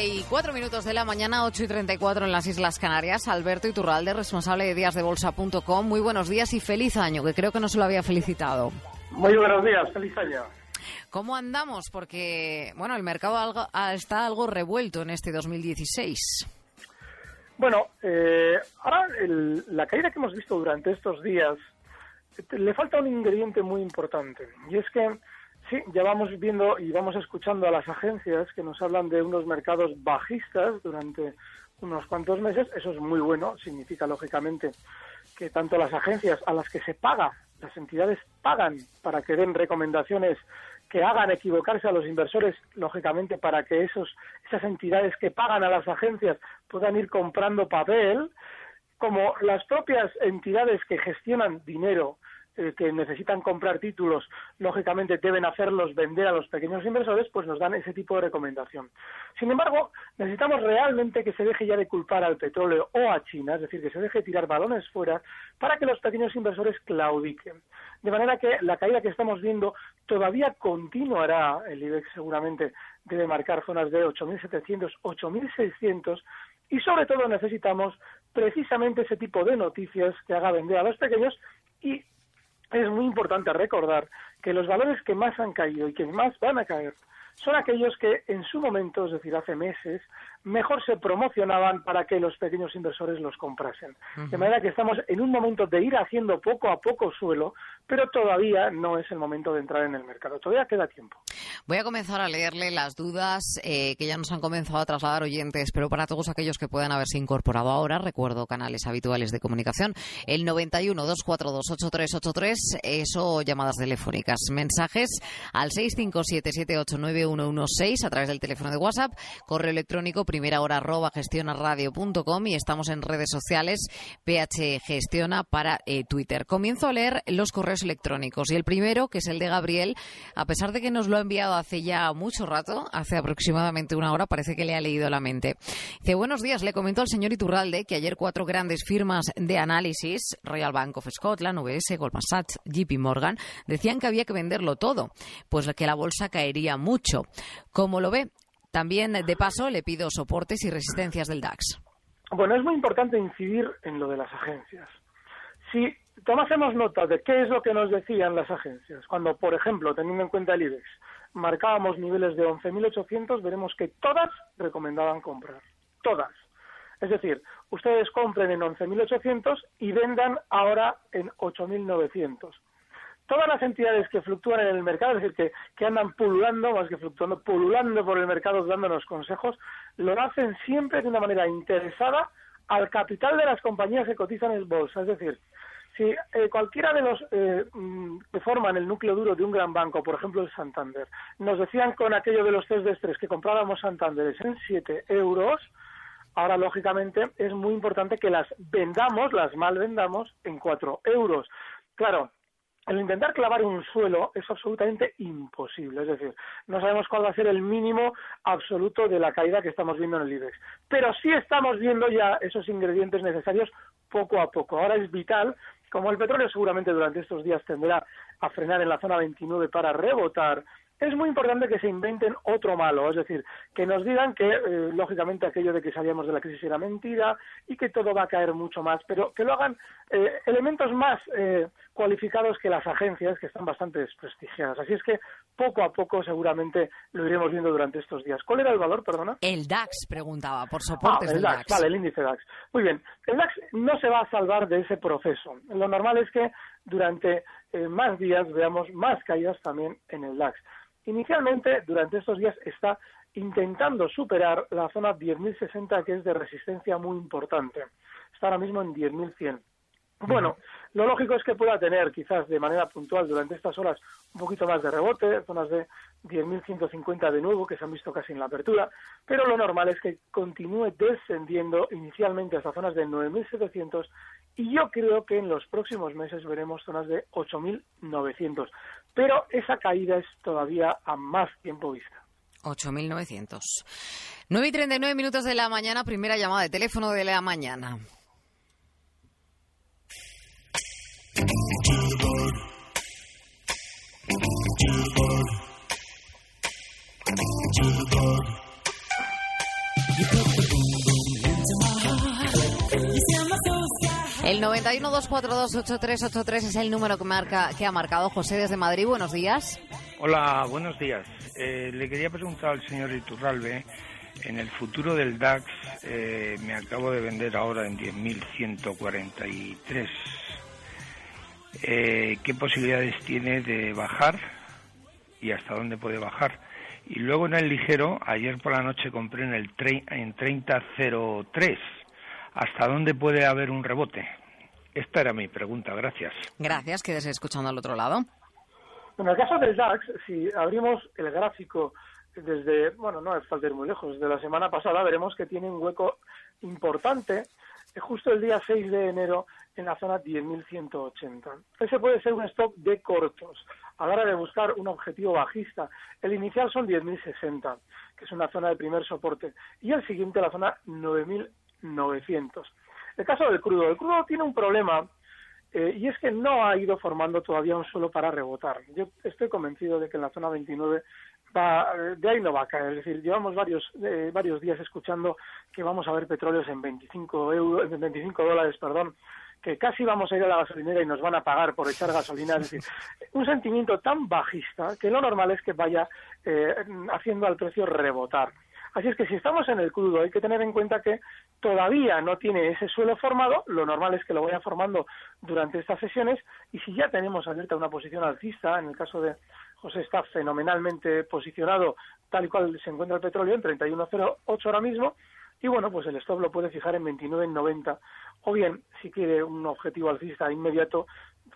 34 minutos de la mañana, 8 y 34 en las Islas Canarias. Alberto Iturralde, responsable de díasdebolsa.com. Muy buenos días y feliz año, que creo que no se lo había felicitado. Muy buenos días, feliz año. ¿Cómo andamos? Porque, bueno, el mercado algo, ah, está algo revuelto en este 2016. Bueno, eh, ahora el- la caída que hemos visto durante estos días eh, le falta un ingrediente muy importante y es que sí, ya vamos viendo y vamos escuchando a las agencias que nos hablan de unos mercados bajistas durante unos cuantos meses, eso es muy bueno, significa lógicamente que tanto las agencias a las que se paga, las entidades pagan para que den recomendaciones que hagan equivocarse a los inversores, lógicamente para que esos, esas entidades que pagan a las agencias puedan ir comprando papel, como las propias entidades que gestionan dinero eh, que necesitan comprar títulos, lógicamente deben hacerlos vender a los pequeños inversores, pues nos dan ese tipo de recomendación. Sin embargo, necesitamos realmente que se deje ya de culpar al petróleo o a China, es decir, que se deje tirar balones fuera para que los pequeños inversores claudiquen. De manera que la caída que estamos viendo todavía continuará, el IBEX seguramente debe marcar zonas de 8.700, 8.600 y sobre todo necesitamos precisamente ese tipo de noticias que haga vender a los pequeños y es muy importante recordar que los valores que más han caído y que más van a caer son aquellos que en su momento, es decir, hace meses, mejor se promocionaban para que los pequeños inversores los comprasen. De manera que estamos en un momento de ir haciendo poco a poco suelo, pero todavía no es el momento de entrar en el mercado. Todavía queda tiempo. Voy a comenzar a leerle las dudas eh, que ya nos han comenzado a trasladar oyentes, pero para todos aquellos que puedan haberse incorporado ahora, recuerdo canales habituales de comunicación, el 91 242 8383, eso llamadas telefónicas, mensajes al 657789116 a través del teléfono de WhatsApp, correo electrónico primera hora arroba gestionaradio.com y estamos en redes sociales PH Gestiona para eh, Twitter. Comienzo a leer los correos electrónicos y el primero, que es el de Gabriel, a pesar de que nos lo ha enviado hace ya mucho rato, hace aproximadamente una hora, parece que le ha leído la mente. Dice, buenos días, le comento al señor Iturralde que ayer cuatro grandes firmas de análisis, Royal Bank of Scotland, UBS, Goldman Sachs, JP Morgan, decían que había que venderlo todo, pues que la bolsa caería mucho. ¿Cómo lo ve? También, de paso, le pido soportes y resistencias del DAX. Bueno, es muy importante incidir en lo de las agencias. Si tomásemos nota de qué es lo que nos decían las agencias, cuando, por ejemplo, teniendo en cuenta el IBEX, marcábamos niveles de 11.800, veremos que todas recomendaban comprar. Todas. Es decir, ustedes compren en 11.800 y vendan ahora en 8.900. Todas las entidades que fluctúan en el mercado, es decir, que, que andan pululando, más que fluctuando, pululando por el mercado dándonos consejos, lo hacen siempre de una manera interesada al capital de las compañías que cotizan en bolsa. Es decir, si eh, cualquiera de los eh, mm, que forman el núcleo duro de un gran banco, por ejemplo el Santander, nos decían con aquello de los test de estrés que compráramos Santander en 7 euros, ahora lógicamente es muy importante que las vendamos, las mal vendamos en 4 euros. Claro, el intentar clavar un suelo es absolutamente imposible, es decir, no sabemos cuál va a ser el mínimo absoluto de la caída que estamos viendo en el IBEX, pero sí estamos viendo ya esos ingredientes necesarios poco a poco. Ahora es vital, como el petróleo seguramente durante estos días tendrá a frenar en la zona 29 para rebotar, es muy importante que se inventen otro malo, es decir, que nos digan que, eh, lógicamente, aquello de que salíamos de la crisis era mentira y que todo va a caer mucho más, pero que lo hagan eh, elementos más eh, cualificados que las agencias, que están bastante desprestigiadas. Así es que poco a poco seguramente lo iremos viendo durante estos días. ¿Cuál era el valor, perdona? El DAX, preguntaba, por soportes ah, el DAX, Vale, el índice DAX. Muy bien, el DAX no se va a salvar de ese proceso. Lo normal es que durante eh, más días veamos más caídas también en el DAX. Inicialmente, durante estos días está intentando superar la zona 10.060, que es de resistencia muy importante. Está ahora mismo en 10.100. Bueno, lo lógico es que pueda tener quizás de manera puntual durante estas horas un poquito más de rebote, zonas de 10.150 de nuevo que se han visto casi en la apertura, pero lo normal es que continúe descendiendo inicialmente hasta zonas de 9.700 y yo creo que en los próximos meses veremos zonas de 8.900, pero esa caída es todavía a más tiempo vista. 8.900. 9 y 39 minutos de la mañana, primera llamada de teléfono de la mañana. El 91-242-8383 es el número que, marca, que ha marcado José desde Madrid. Buenos días. Hola, buenos días. Eh, le quería preguntar al señor Iturralbe, en el futuro del DAX eh, me acabo de vender ahora en 10.143 eh, qué posibilidades tiene de bajar y hasta dónde puede bajar. Y luego en el ligero, ayer por la noche compré en el en 30.03. ¿Hasta dónde puede haber un rebote? Esta era mi pregunta, gracias. Gracias, quédese escuchando al otro lado. En el caso del DAX, si abrimos el gráfico desde, bueno, no es falta ir muy lejos, desde la semana pasada, veremos que tiene un hueco importante justo el día 6 de enero en la zona 10.180. Ese puede ser un stop de cortos a la hora de buscar un objetivo bajista. El inicial son 10.060, que es una zona de primer soporte, y el siguiente la zona 9.900. El caso del crudo. El crudo tiene un problema eh, y es que no ha ido formando todavía un suelo para rebotar. Yo estoy convencido de que en la zona 29 de ahí no va a caer. Es decir, llevamos varios, eh, varios días escuchando que vamos a ver petróleos en 25, euros, en 25 dólares, perdón, que casi vamos a ir a la gasolinera y nos van a pagar por echar gasolina. Es decir, un sentimiento tan bajista que lo normal es que vaya eh, haciendo al precio rebotar. Así es que si estamos en el crudo hay que tener en cuenta que todavía no tiene ese suelo formado, lo normal es que lo vaya formando durante estas sesiones y si ya tenemos abierta una posición alcista, en el caso de José está fenomenalmente posicionado tal y cual se encuentra el petróleo en 31.08 ahora mismo y bueno, pues el stop lo puede fijar en 29.90 o bien si quiere un objetivo alcista inmediato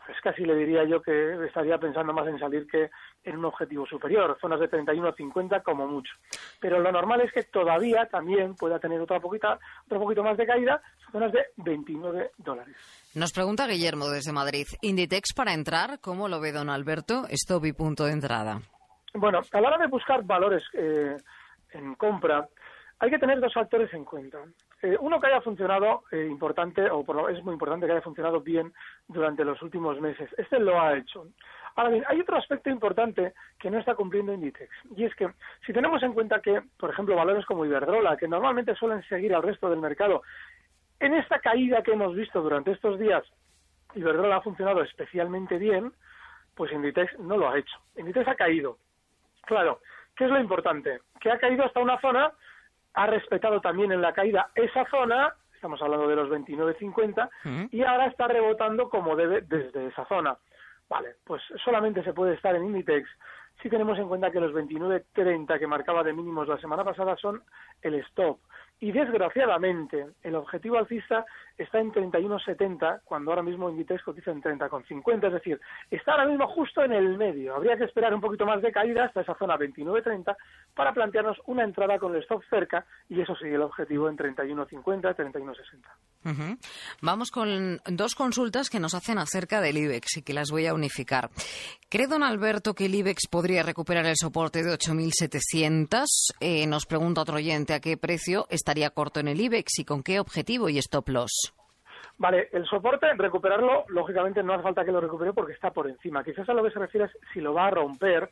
pues casi le diría yo que estaría pensando más en salir que en un objetivo superior, zonas de 31 a 50 como mucho. Pero lo normal es que todavía también pueda tener otra poquita, otro poquito más de caída, zonas de 29 dólares. Nos pregunta Guillermo desde Madrid, Inditex para entrar, ¿cómo lo ve don Alberto? Stop y punto de entrada. Bueno, a la hora de buscar valores eh, en compra, hay que tener dos factores en cuenta. Eh, uno que haya funcionado eh, importante, o por es muy importante que haya funcionado bien durante los últimos meses. Este lo ha hecho. Ahora bien, hay otro aspecto importante que no está cumpliendo Inditex, y es que si tenemos en cuenta que, por ejemplo, valores como Iberdrola, que normalmente suelen seguir al resto del mercado, en esta caída que hemos visto durante estos días, Iberdrola ha funcionado especialmente bien, pues Inditex no lo ha hecho. Inditex ha caído. Claro, ¿qué es lo importante? Que ha caído hasta una zona ha respetado también en la caída esa zona, estamos hablando de los 29.50, y ahora está rebotando como debe desde esa zona. Vale, pues solamente se puede estar en Inditex si tenemos en cuenta que los 29.30 que marcaba de mínimos la semana pasada son el stop. Y desgraciadamente, el objetivo alcista está en 31,70, cuando ahora mismo Inditex cotiza en 30,50, es decir, está ahora mismo justo en el medio. Habría que esperar un poquito más de caída hasta esa zona 29,30 para plantearnos una entrada con el stop cerca, y eso sigue el objetivo en 31,50, 31,60. Vamos con dos consultas que nos hacen acerca del IBEX y que las voy a unificar. ¿Cree don Alberto que el IBEX podría recuperar el soporte de 8.700? Eh, nos pregunta otro oyente a qué precio está estaría corto en el IBEX y con qué objetivo y stop loss? Vale, el soporte, recuperarlo, lógicamente no hace falta que lo recupere porque está por encima. Quizás a lo que se refiere es si lo va a romper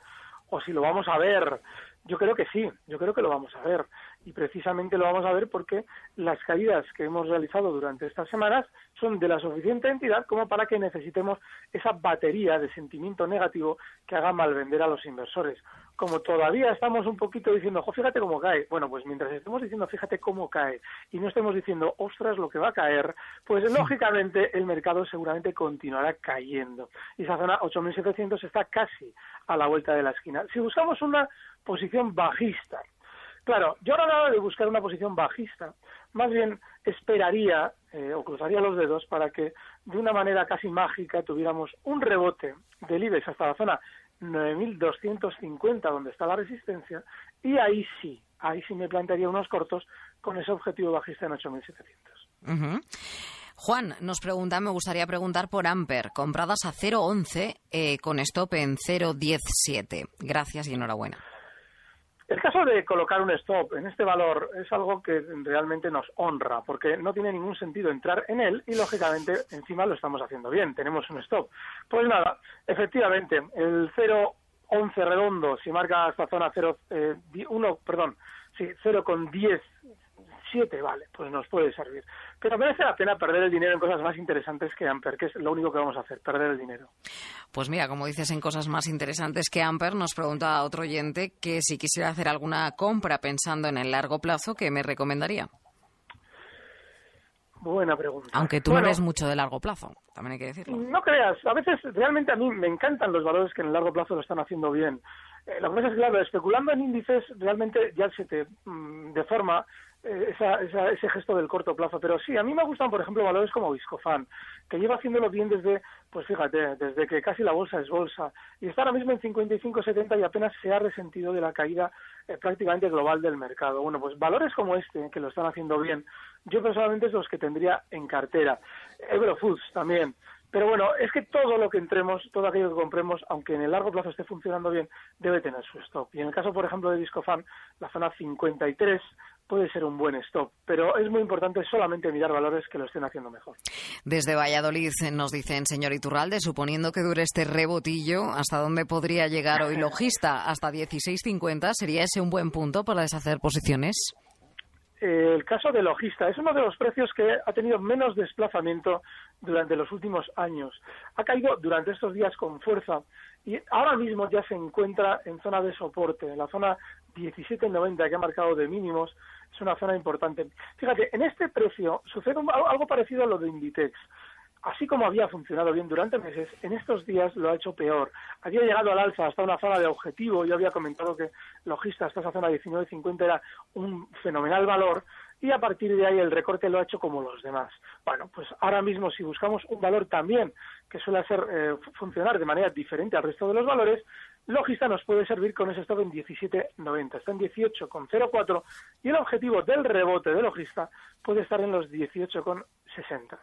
o si lo vamos a ver Yo creo que sí, yo creo que lo vamos a ver. Y precisamente lo vamos a ver porque las caídas que hemos realizado durante estas semanas son de la suficiente entidad como para que necesitemos esa batería de sentimiento negativo que haga mal vender a los inversores. Como todavía estamos un poquito diciendo, fíjate cómo cae. Bueno, pues mientras estemos diciendo, fíjate cómo cae, y no estemos diciendo, ostras, lo que va a caer, pues lógicamente el mercado seguramente continuará cayendo. Y esa zona 8.700 está casi a la vuelta de la esquina. Si buscamos una posición bajista. Claro, yo ahora nada de buscar una posición bajista, más bien esperaría eh, o cruzaría los dedos para que de una manera casi mágica tuviéramos un rebote del IBEX hasta la zona 9.250 donde está la resistencia y ahí sí, ahí sí me plantearía unos cortos con ese objetivo bajista en 8.700. Juan nos pregunta, me gustaría preguntar por Amper, compradas a 0.11 eh, con stop en 0.17. Gracias y enhorabuena. El caso de colocar un stop en este valor es algo que realmente nos honra, porque no tiene ningún sentido entrar en él y, lógicamente, encima lo estamos haciendo bien, tenemos un stop. Pues nada, efectivamente, el 0,11 redondo, si marca esta zona 0, eh, perdón, sí, 0,10 siete, vale, pues nos puede servir. Pero merece la pena perder el dinero en cosas más interesantes que Amper, que es lo único que vamos a hacer, perder el dinero. Pues mira, como dices, en cosas más interesantes que Amper, nos pregunta otro oyente que si quisiera hacer alguna compra pensando en el largo plazo, ¿qué me recomendaría? Buena pregunta. Aunque tú no eres mucho de largo plazo, también hay que decirlo. No creas, a veces realmente a mí me encantan los valores que en el largo plazo lo están haciendo bien. Eh, lo que pasa es que, claro, especulando en índices realmente ya se te mm, deforma eh, esa, ese gesto del corto plazo. Pero sí, a mí me gustan, por ejemplo, valores como Viscofan, que lleva haciéndolo bien desde, pues fíjate, desde que casi la bolsa es bolsa. Y está ahora mismo en 55-70 y apenas se ha resentido de la caída eh, prácticamente global del mercado. Bueno, pues valores como este, que lo están haciendo bien, yo personalmente es los que tendría en cartera. Eurofoods también. Pero bueno, es que todo lo que entremos, todo aquello que compremos, aunque en el largo plazo esté funcionando bien, debe tener su stop. Y en el caso, por ejemplo, de Discofan, la zona 53 puede ser un buen stop, pero es muy importante solamente mirar valores que lo estén haciendo mejor. Desde Valladolid nos dicen, señor Iturralde, suponiendo que dure este rebotillo, ¿hasta dónde podría llegar hoy logista? ¿Hasta 16.50? ¿Sería ese un buen punto para deshacer posiciones? el caso de Logista es uno de los precios que ha tenido menos desplazamiento durante los últimos años. Ha caído durante estos días con fuerza y ahora mismo ya se encuentra en zona de soporte, en la zona 17.90 que ha marcado de mínimos, es una zona importante. Fíjate, en este precio sucede algo parecido a lo de Inditex. Así como había funcionado bien durante meses, en estos días lo ha hecho peor. Había llegado al alza hasta una zona de objetivo. Yo había comentado que logista hasta esa zona 19.50 era un fenomenal valor y a partir de ahí el recorte lo ha hecho como los demás. Bueno, pues ahora mismo si buscamos un valor también que suele hacer eh, funcionar de manera diferente al resto de los valores, Logista nos puede servir con ese stop en 17.90, está en 18,04 y el objetivo del rebote de Logista puede estar en los 18,60.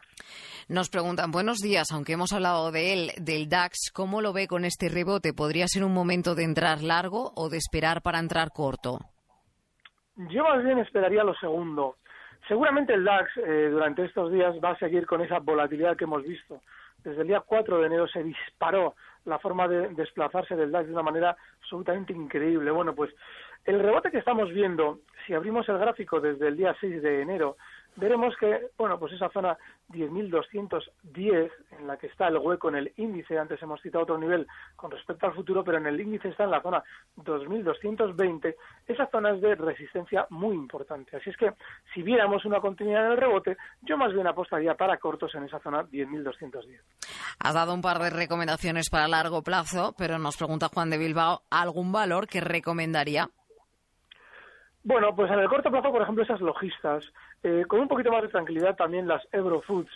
Nos preguntan, buenos días, aunque hemos hablado de él, del DAX, ¿cómo lo ve con este rebote? ¿Podría ser un momento de entrar largo o de esperar para entrar corto? Yo más bien esperaría lo segundo. Seguramente el DAX eh, durante estos días va a seguir con esa volatilidad que hemos visto. Desde el día 4 de enero se disparó la forma de desplazarse del DAX de una manera absolutamente increíble. Bueno, pues el rebote que estamos viendo, si abrimos el gráfico desde el día 6 de enero, veremos que, bueno, pues esa zona 10.210 en la que está el hueco en el índice, antes hemos citado otro nivel con respecto al futuro, pero en el índice está en la zona 2.220, esa zona es de resistencia muy importante. Así es que si viéramos una continuidad en el rebote, yo más bien apostaría para cortos en esa zona 10.210. Has dado un par de recomendaciones para largo plazo, pero nos pregunta Juan de Bilbao, ¿algún valor que recomendaría? Bueno, pues en el corto plazo, por ejemplo, esas logistas, eh, con un poquito más de tranquilidad también las Eurofoods,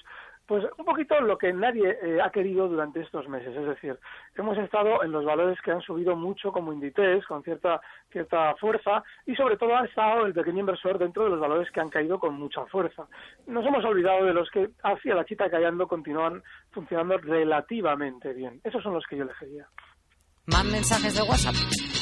pues un poquito lo que nadie eh, ha querido durante estos meses, es decir, hemos estado en los valores que han subido mucho como Inditex, con cierta cierta fuerza, y sobre todo ha estado el pequeño inversor dentro de los valores que han caído con mucha fuerza. Nos hemos olvidado de los que hacia la chita callando continúan funcionando relativamente bien. Esos son los que yo elegiría. Más mensajes de WhatsApp.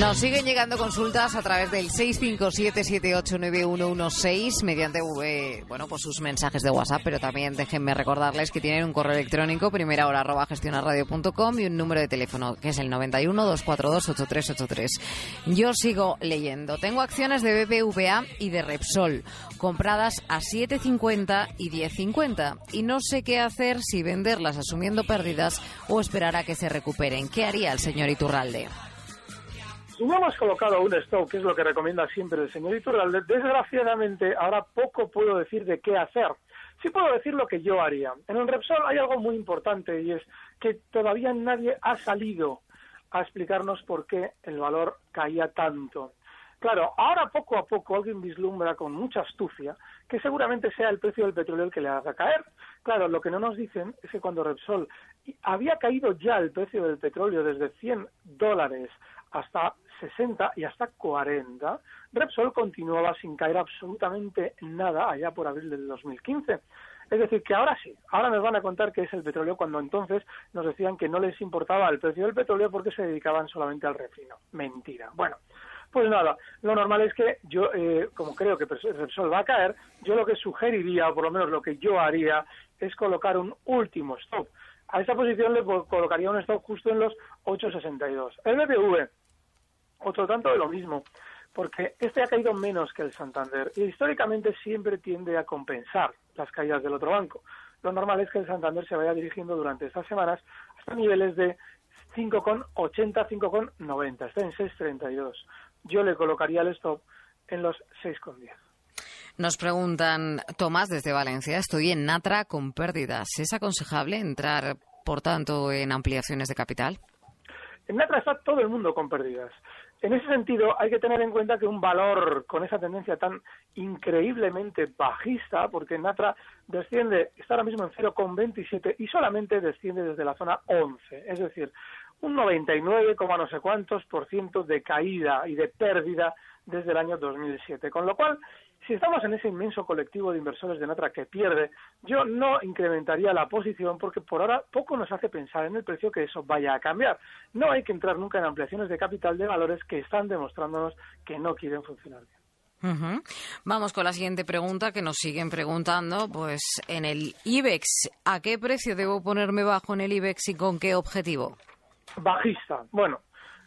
Nos siguen llegando consultas a través del 657789116 mediante eh, bueno, pues sus mensajes de WhatsApp, pero también déjenme recordarles que tienen un correo electrónico primera hora arroba gestionarradio.com y un número de teléfono que es el 91 242 8383. Yo sigo leyendo. Tengo acciones de BBVA y de Repsol compradas a 7.50 y 10.50 y no sé qué hacer si venderlas asumiendo pérdidas o esperar a que se recuperen. ¿Qué haría el señor Iturralde? No hemos colocado un stop, que es lo que recomienda siempre el señor Iturralde, desgraciadamente ahora poco puedo decir de qué hacer. Sí puedo decir lo que yo haría. En el Repsol hay algo muy importante y es que todavía nadie ha salido a explicarnos por qué el valor caía tanto. Claro, ahora poco a poco alguien vislumbra con mucha astucia que seguramente sea el precio del petróleo el que le haga caer. Claro, lo que no nos dicen es que cuando Repsol había caído ya el precio del petróleo desde 100 dólares hasta 60 y hasta 40, Repsol continuaba sin caer absolutamente nada allá por abril del 2015. Es decir, que ahora sí, ahora nos van a contar qué es el petróleo cuando entonces nos decían que no les importaba el precio del petróleo porque se dedicaban solamente al refino. Mentira. Bueno, pues nada, lo normal es que yo, eh, como creo que Repsol va a caer, yo lo que sugeriría, o por lo menos lo que yo haría, es colocar un último stop. A esta posición le colocaría un stop justo en los 8.62. El BBV otro tanto de lo mismo, porque este ha caído menos que el Santander y históricamente siempre tiende a compensar las caídas del otro banco. Lo normal es que el Santander se vaya dirigiendo durante estas semanas hasta niveles de 5,80, 5,90, está en 6,32. Yo le colocaría el stop en los 6,10. Nos preguntan, Tomás, desde Valencia, estoy en Natra con pérdidas. ¿Es aconsejable entrar, por tanto, en ampliaciones de capital? En Natra está todo el mundo con pérdidas. En ese sentido, hay que tener en cuenta que un valor con esa tendencia tan increíblemente bajista, porque Natra desciende, está ahora mismo en 0,27 y solamente desciende desde la zona 11, es decir, un 99, no sé cuántos por ciento de caída y de pérdida desde el año 2007. Con lo cual, si estamos en ese inmenso colectivo de inversores de Natra que pierde, yo no incrementaría la posición porque por ahora poco nos hace pensar en el precio que eso vaya a cambiar. No hay que entrar nunca en ampliaciones de capital de valores que están demostrándonos que no quieren funcionar bien. Vamos con la siguiente pregunta que nos siguen preguntando. Pues en el IBEX, ¿a qué precio debo ponerme bajo en el IBEX y con qué objetivo? Bajista. Bueno,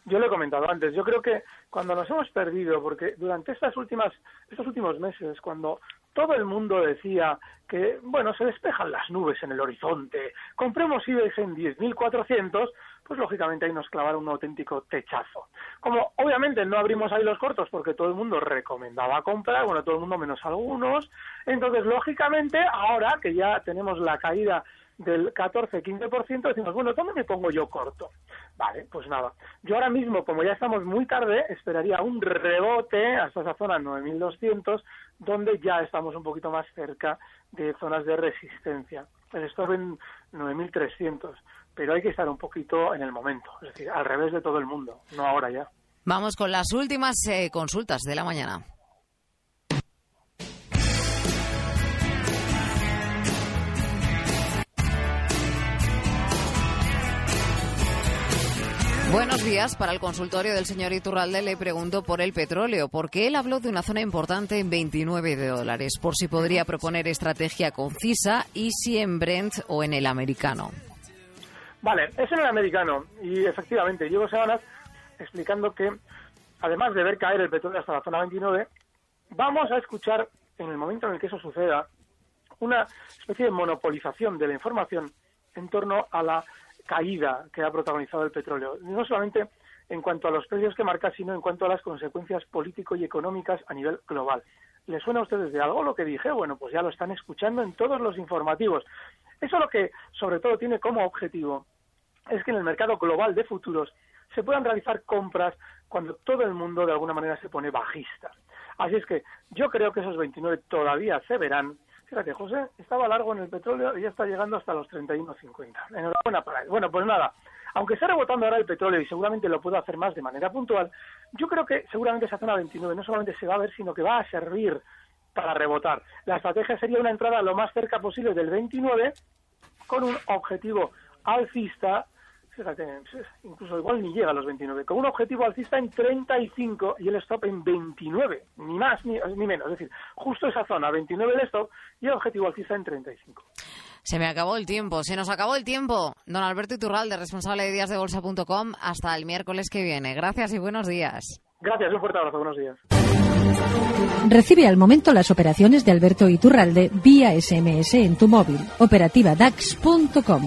yo lo he comentado antes. Yo creo que cuando nos hemos perdido, porque durante estas últimas, estos últimos meses, cuando todo el mundo decía que, bueno, se despejan las nubes en el horizonte, compremos IBEX en 10.400, pues lógicamente ahí nos clavaron un auténtico techazo. Como obviamente no abrimos ahí los cortos porque todo el mundo recomendaba comprar, bueno, todo el mundo menos algunos, entonces lógicamente ahora que ya tenemos la caída del 14-15%, decimos, bueno, ¿dónde me pongo yo corto? Vale, pues nada. Yo ahora mismo, como ya estamos muy tarde, esperaría un rebote hasta esa zona 9.200, donde ya estamos un poquito más cerca de zonas de resistencia. El stop en 9.300, pero hay que estar un poquito en el momento, es decir, al revés de todo el mundo, no ahora ya. Vamos con las últimas eh, consultas de la mañana. Buenos días. Para el consultorio del señor Iturralde le pregunto por el petróleo, porque él habló de una zona importante en 29 de dólares, por si podría proponer estrategia concisa y si en Brent o en el americano. Vale, es en el americano y efectivamente llevo semanas explicando que además de ver caer el petróleo hasta la zona 29, vamos a escuchar en el momento en el que eso suceda una especie de monopolización de la información en torno a la caída que ha protagonizado el petróleo, no solamente en cuanto a los precios que marca, sino en cuanto a las consecuencias político y económicas a nivel global. ¿Les suena a ustedes de algo lo que dije? Bueno, pues ya lo están escuchando en todos los informativos. Eso lo que sobre todo tiene como objetivo es que en el mercado global de futuros se puedan realizar compras cuando todo el mundo de alguna manera se pone bajista. Así es que yo creo que esos 29 todavía se verán Fíjate, José estaba largo en el petróleo y ya está llegando hasta los 31.50. Enhorabuena para. Bueno, pues nada, aunque esté rebotando ahora el petróleo y seguramente lo puedo hacer más de manera puntual, yo creo que seguramente esa zona 29 no solamente se va a ver, sino que va a servir para rebotar. La estrategia sería una entrada lo más cerca posible del 29 con un objetivo alcista fíjate, incluso igual ni llega a los 29, con un objetivo alcista en 35 y el stop en 29, ni más ni, ni menos, es decir, justo esa zona, 29 el stop y el objetivo alcista en 35. Se me acabó el tiempo, se nos acabó el tiempo. Don Alberto Iturralde, responsable de díasdebolsa.com, hasta el miércoles que viene. Gracias y buenos días. Gracias, un fuerte abrazo, buenos días. Recibe al momento las operaciones de Alberto Iturralde vía SMS en tu móvil. Operativa DAX.com.